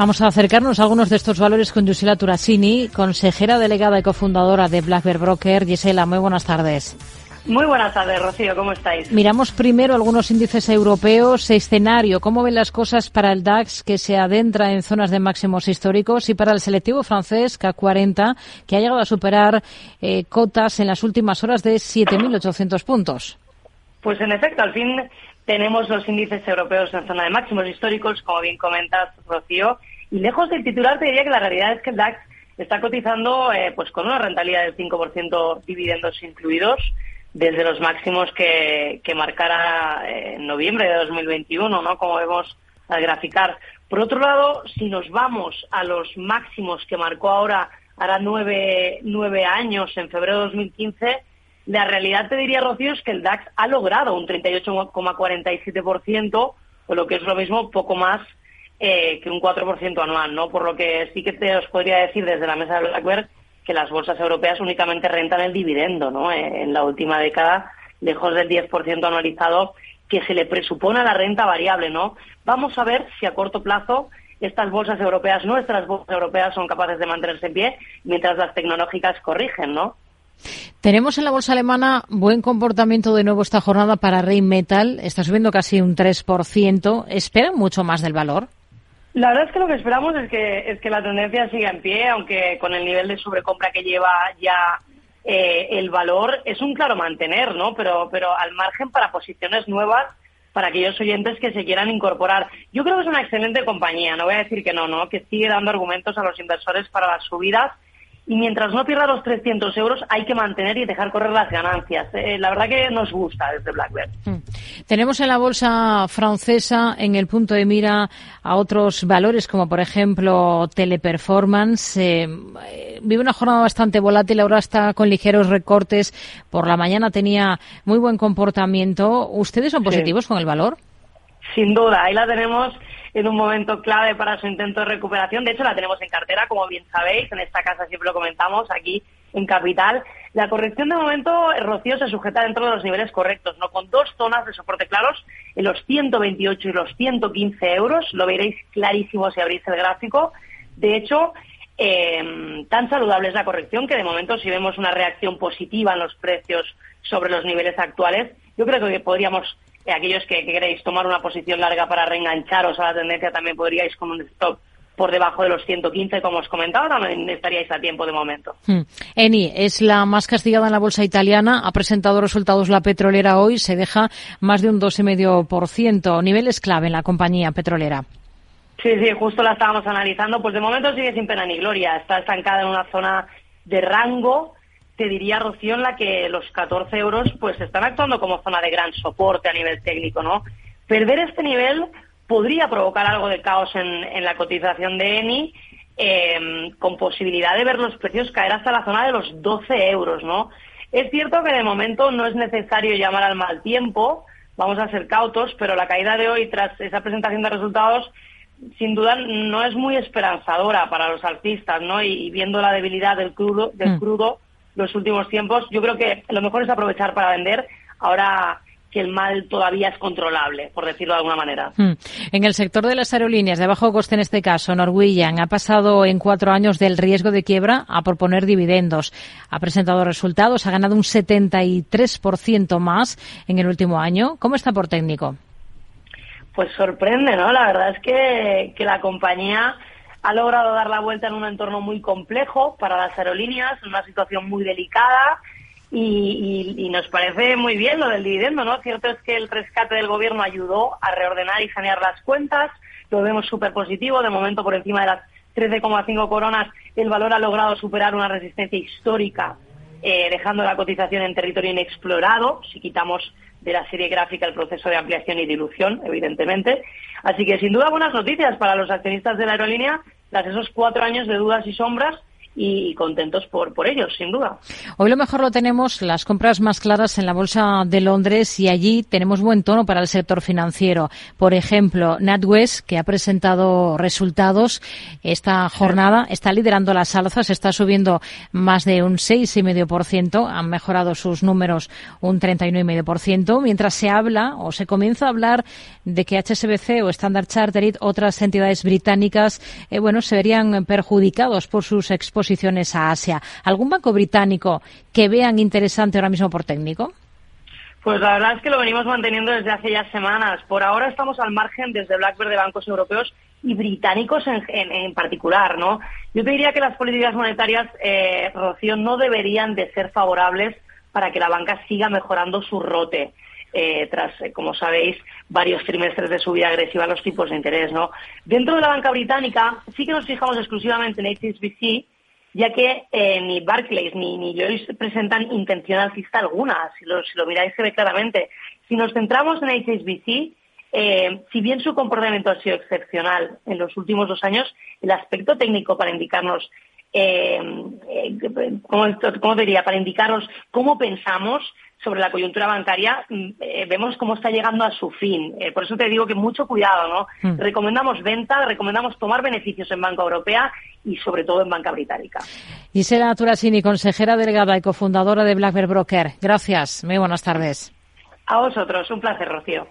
Vamos a acercarnos a algunos de estos valores con Gisela Turasini, consejera delegada y cofundadora de Black Bear Broker. Gisela, muy buenas tardes. Muy buenas tardes, Rocío, ¿cómo estáis? Miramos primero algunos índices europeos, escenario, cómo ven las cosas para el DAX que se adentra en zonas de máximos históricos y para el selectivo francés K40 que ha llegado a superar eh, cotas en las últimas horas de 7.800 puntos. Pues en efecto, al fin tenemos los índices europeos en zona de máximos históricos, como bien comentas, Rocío, y lejos del titular te diría que la realidad es que el DAX está cotizando eh, pues con una rentabilidad del 5% dividendos incluidos desde los máximos que, que marcara eh, en noviembre de 2021, ¿no? Como vemos al graficar. Por otro lado, si nos vamos a los máximos que marcó ahora, hará nueve, nueve años, en febrero de 2015, la realidad, te diría, Rocío, es que el DAX ha logrado un 38,47%, o lo que es lo mismo, poco más eh, que un 4% anual, ¿no? Por lo que sí que te os podría decir desde la mesa de Blackbird que las bolsas europeas únicamente rentan el dividendo, ¿no? Eh, en la última década, lejos del 10% anualizado que se le presupone a la renta variable, ¿no? Vamos a ver si a corto plazo estas bolsas europeas, nuestras bolsas europeas, son capaces de mantenerse en pie mientras las tecnológicas corrigen, ¿no? Tenemos en la bolsa alemana buen comportamiento de nuevo esta jornada para Rheinmetall. Está subiendo casi un 3%. ¿Esperan mucho más del valor? La verdad es que lo que esperamos es que, es que la tendencia siga en pie, aunque con el nivel de sobrecompra que lleva ya eh, el valor es un claro mantener, ¿no? Pero, pero al margen para posiciones nuevas para aquellos oyentes que se quieran incorporar. Yo creo que es una excelente compañía, no voy a decir que no, ¿no? Que sigue dando argumentos a los inversores para las subidas y mientras no pierda los 300 euros hay que mantener y dejar correr las ganancias. Eh, la verdad que nos gusta desde Blackbird. Mm. Tenemos en la bolsa francesa en el punto de mira a otros valores como por ejemplo Teleperformance. Eh, vive una jornada bastante volátil, ahora está con ligeros recortes. Por la mañana tenía muy buen comportamiento. ¿Ustedes son positivos con el valor? Sin duda, ahí la tenemos en un momento clave para su intento de recuperación. De hecho, la tenemos en cartera, como bien sabéis. En esta casa siempre lo comentamos, aquí en Capital. La corrección de momento, Rocío, se sujeta dentro de los niveles correctos, ¿no? Con dos zonas de soporte claros, en los 128 y los 115 euros. Lo veréis clarísimo si abrís el gráfico. De hecho, eh, tan saludable es la corrección que de momento si vemos una reacción positiva en los precios sobre los niveles actuales, yo creo que podríamos aquellos que, queréis tomar una posición larga para reengancharos a la tendencia también podríais con un stop por debajo de los 115, como os comentaba, también estaríais a tiempo de momento. Hmm. Eni es la más castigada en la bolsa italiana, ha presentado resultados la petrolera hoy, se deja más de un 2,5%, niveles clave en la compañía petrolera. Sí, sí, justo la estábamos analizando, pues de momento sigue sin pena ni gloria, está estancada en una zona de rango te diría, Rocío, en la que los 14 euros pues están actuando como zona de gran soporte a nivel técnico, ¿no? Perder este nivel podría provocar algo de caos en, la cotización de ENI, em, con posibilidad de ver los precios caer hasta la zona de los 12 euros, ¿no? Es cierto que de momento no es necesario llamar al mal tiempo, vamos a ser cautos, pero la caída de hoy tras esa presentación de resultados sin duda no es muy esperanzadora para los alcistas, ¿no? Y, viendo la debilidad del crudo, del mm. crudo los últimos tiempos. Yo creo que lo mejor es aprovechar para vender ahora que el mal todavía es controlable, por decirlo de alguna manera. Hmm. En el sector de las aerolíneas, de bajo coste en este caso, Norwegian ha pasado en cuatro años del riesgo de quiebra a proponer dividendos. Ha presentado resultados, ha ganado un 73% más en el último año. ¿Cómo está por técnico? Pues sorprende, ¿no? La verdad es que, que la compañía ha logrado dar la vuelta en un entorno muy complejo para las aerolíneas, en una situación muy delicada y, nos parece muy bien lo del dividendo, ¿no? Cierto es que el rescate del gobierno ayudó a reordenar y sanear las cuentas, lo vemos súper positivo, de momento por encima de las 13,5 coronas el valor ha logrado superar una resistencia histórica, eh, dejando la cotización en territorio inexplorado, si quitamos de la serie gráfica el proceso de ampliación y dilución, evidentemente. Así que sin duda buenas noticias para los accionistas de la aerolínea tras esos cuatro años de dudas y sombras y contentos por, por ellos, sin duda. Hoy lo mejor lo tenemos, las compras más claras en la Bolsa de Londres y allí tenemos buen tono para el sector financiero. Por ejemplo, NatWest, que ha presentado resultados esta jornada, está liderando las alzas, está subiendo más de un 6,5%, han mejorado sus números un 31,5%, mientras se habla o se comienza a hablar de que HSBC o Standard Chartered, otras entidades británicas, eh, bueno, se verían perjudicados por sus exposiciones posiciones a Asia. ¿Algún banco británico que vean interesante ahora mismo por técnico? Pues la verdad es que lo venimos manteniendo desde hace ya semanas. Por ahora estamos al margen desde Blackbird de bancos europeos y británicos en, particular, ¿no? Yo te diría que las políticas monetarias, eh, Rocío, no deberían de ser favorables para que la banca siga mejorando su rote. Eh, tras, eh, como sabéis, varios trimestres de subida agresiva a los tipos de interés, ¿no? Dentro de la banca británica sí que nos fijamos exclusivamente en HSBC ya que eh, ni Barclays ni, ni Lloyds presentan intención alcista alguna, si lo, si lo miráis se ve claramente. Si nos centramos en HSBC, eh, si bien su comportamiento ha sido excepcional en los últimos dos años, el aspecto técnico para indicarnos, eh, ¿cómo, diría? Para indicarnos cómo pensamos sobre la coyuntura bancaria, mm, eh, vemos cómo está llegando a su fin. Eh, por eso te digo que mucho cuidado, ¿no? Hmm. Recomendamos venta, recomendamos tomar beneficios en banca europea y sobre todo en banca británica. Gisela Turasini, consejera delegada y cofundadora de Black Broker. Gracias. Muy buenas tardes. A vosotros. Un placer, Rocío.